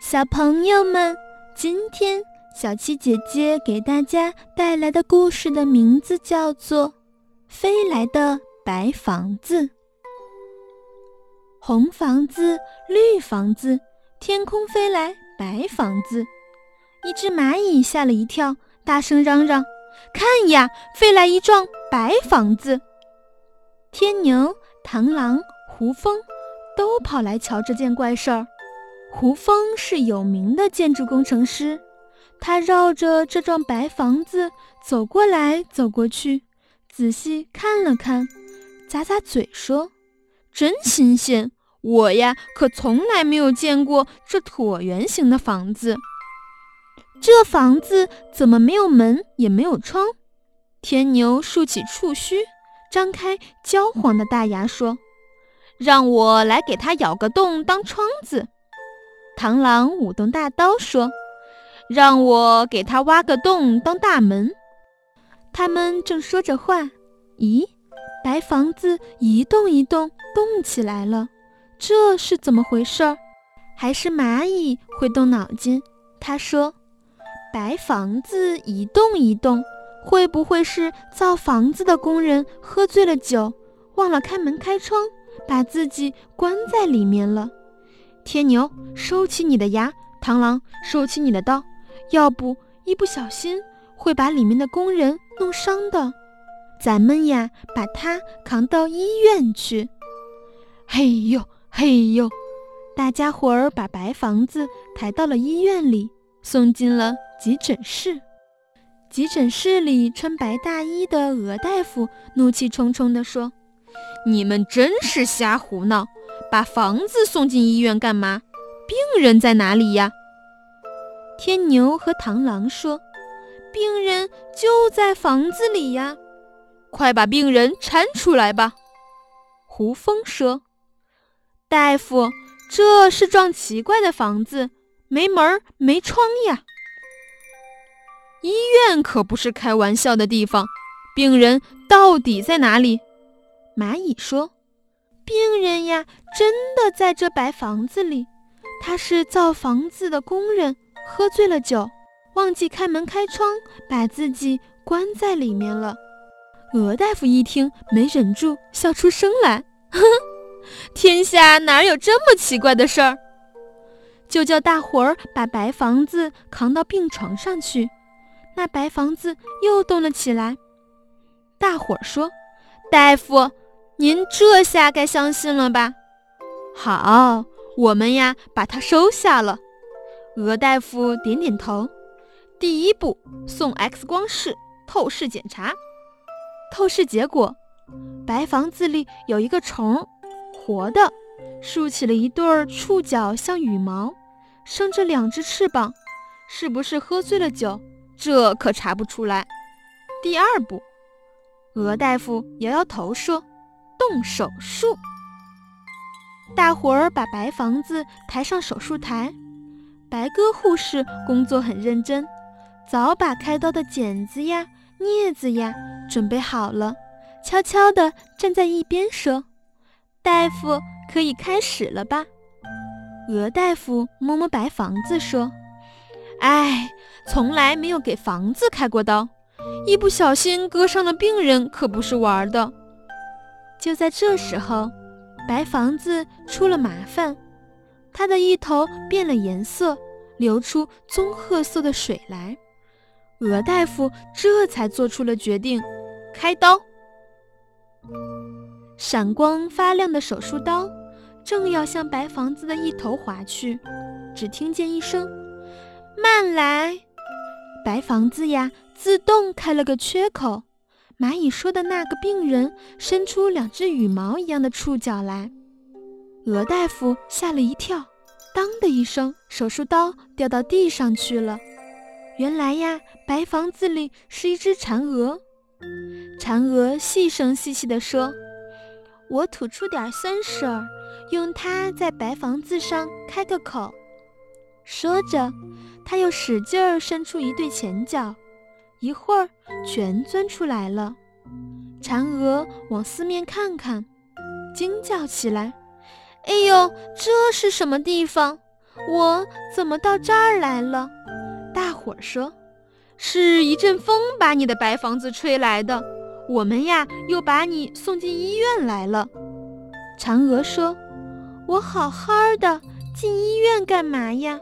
小朋友们，今天小七姐姐给大家带来的故事的名字叫做《飞来的白房子》。红房子，绿房子，天空飞来白房子。一只蚂蚁吓了一跳，大声嚷嚷：“看呀，飞来一幢白房子！”天牛、螳螂、胡蜂都跑来瞧这件怪事儿。胡蜂是有名的建筑工程师，他绕着这幢白房子走过来走过去，仔细看了看，咂咂嘴说：“真新鲜！我呀，可从来没有见过这椭圆形的房子。这房子怎么没有门也没有窗？”天牛竖起触须，张开焦黄的大牙说：“让我来给它咬个洞当窗子。”螳螂舞动大刀说：“让我给他挖个洞当大门。”他们正说着话，咦，白房子一动一动动起来了，这是怎么回事儿？还是蚂蚁会动脑筋？他说：“白房子一动一动，会不会是造房子的工人喝醉了酒，忘了开门开窗，把自己关在里面了？”天牛，收起你的牙；螳螂，收起你的刀，要不一不小心会把里面的工人弄伤的。咱们呀，把他扛到医院去。嘿呦嘿呦，大家伙儿把白房子抬到了医院里，送进了急诊室。急诊室里穿白大衣的鹅大夫怒气冲冲地说：“你们真是瞎胡闹！”把房子送进医院干嘛？病人在哪里呀？天牛和螳螂说：“病人就在房子里呀，快把病人搀出来吧。”胡蜂说：“大夫，这是幢奇怪的房子，没门没窗呀。医院可不是开玩笑的地方，病人到底在哪里？”蚂蚁说。病人呀，真的在这白房子里。他是造房子的工人，喝醉了酒，忘记开门开窗，把自己关在里面了。鹅大夫一听，没忍住笑出声来：“呵，天下哪有这么奇怪的事儿？”就叫大伙儿把白房子扛到病床上去。那白房子又动了起来。大伙儿说：“大夫。”您这下该相信了吧？好，我们呀把它收下了。鹅大夫点点头。第一步，送 X 光室透视检查。透视结果，白房子里有一个虫，活的，竖起了一对触角，像羽毛，生着两只翅膀。是不是喝醉了酒？这可查不出来。第二步，鹅大夫摇摇头说。动手术，大伙儿把白房子抬上手术台。白鸽护士工作很认真，早把开刀的剪子呀、镊子呀准备好了，悄悄地站在一边说：“大夫可以开始了吧？”鹅大夫摸摸白房子说：“哎，从来没有给房子开过刀，一不小心割伤了病人可不是玩的。”就在这时候，白房子出了麻烦，它的一头变了颜色，流出棕褐色的水来。鹅大夫这才做出了决定，开刀。闪光发亮的手术刀正要向白房子的一头划去，只听见一声“慢来”，白房子呀，自动开了个缺口。蚂蚁说的那个病人伸出两只羽毛一样的触角来，鹅大夫吓了一跳，当的一声，手术刀掉到地上去了。原来呀，白房子里是一只蚕蛾。蚕蛾细声细细地说：“我吐出点酸水儿，用它在白房子上开个口。”说着，他又使劲儿伸出一对前脚。一会儿，全钻出来了。嫦娥往四面看看，惊叫起来：“哎呦，这是什么地方？我怎么到这儿来了？”大伙儿说：“是一阵风把你的白房子吹来的。我们呀，又把你送进医院来了。”嫦娥说：“我好好的，进医院干嘛呀？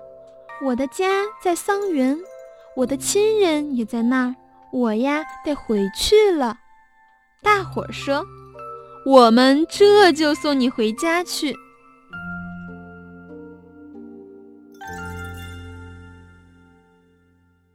我的家在桑园，我的亲人也在那儿，我呀得回去了。”大伙儿说：“我们这就送你回家去。”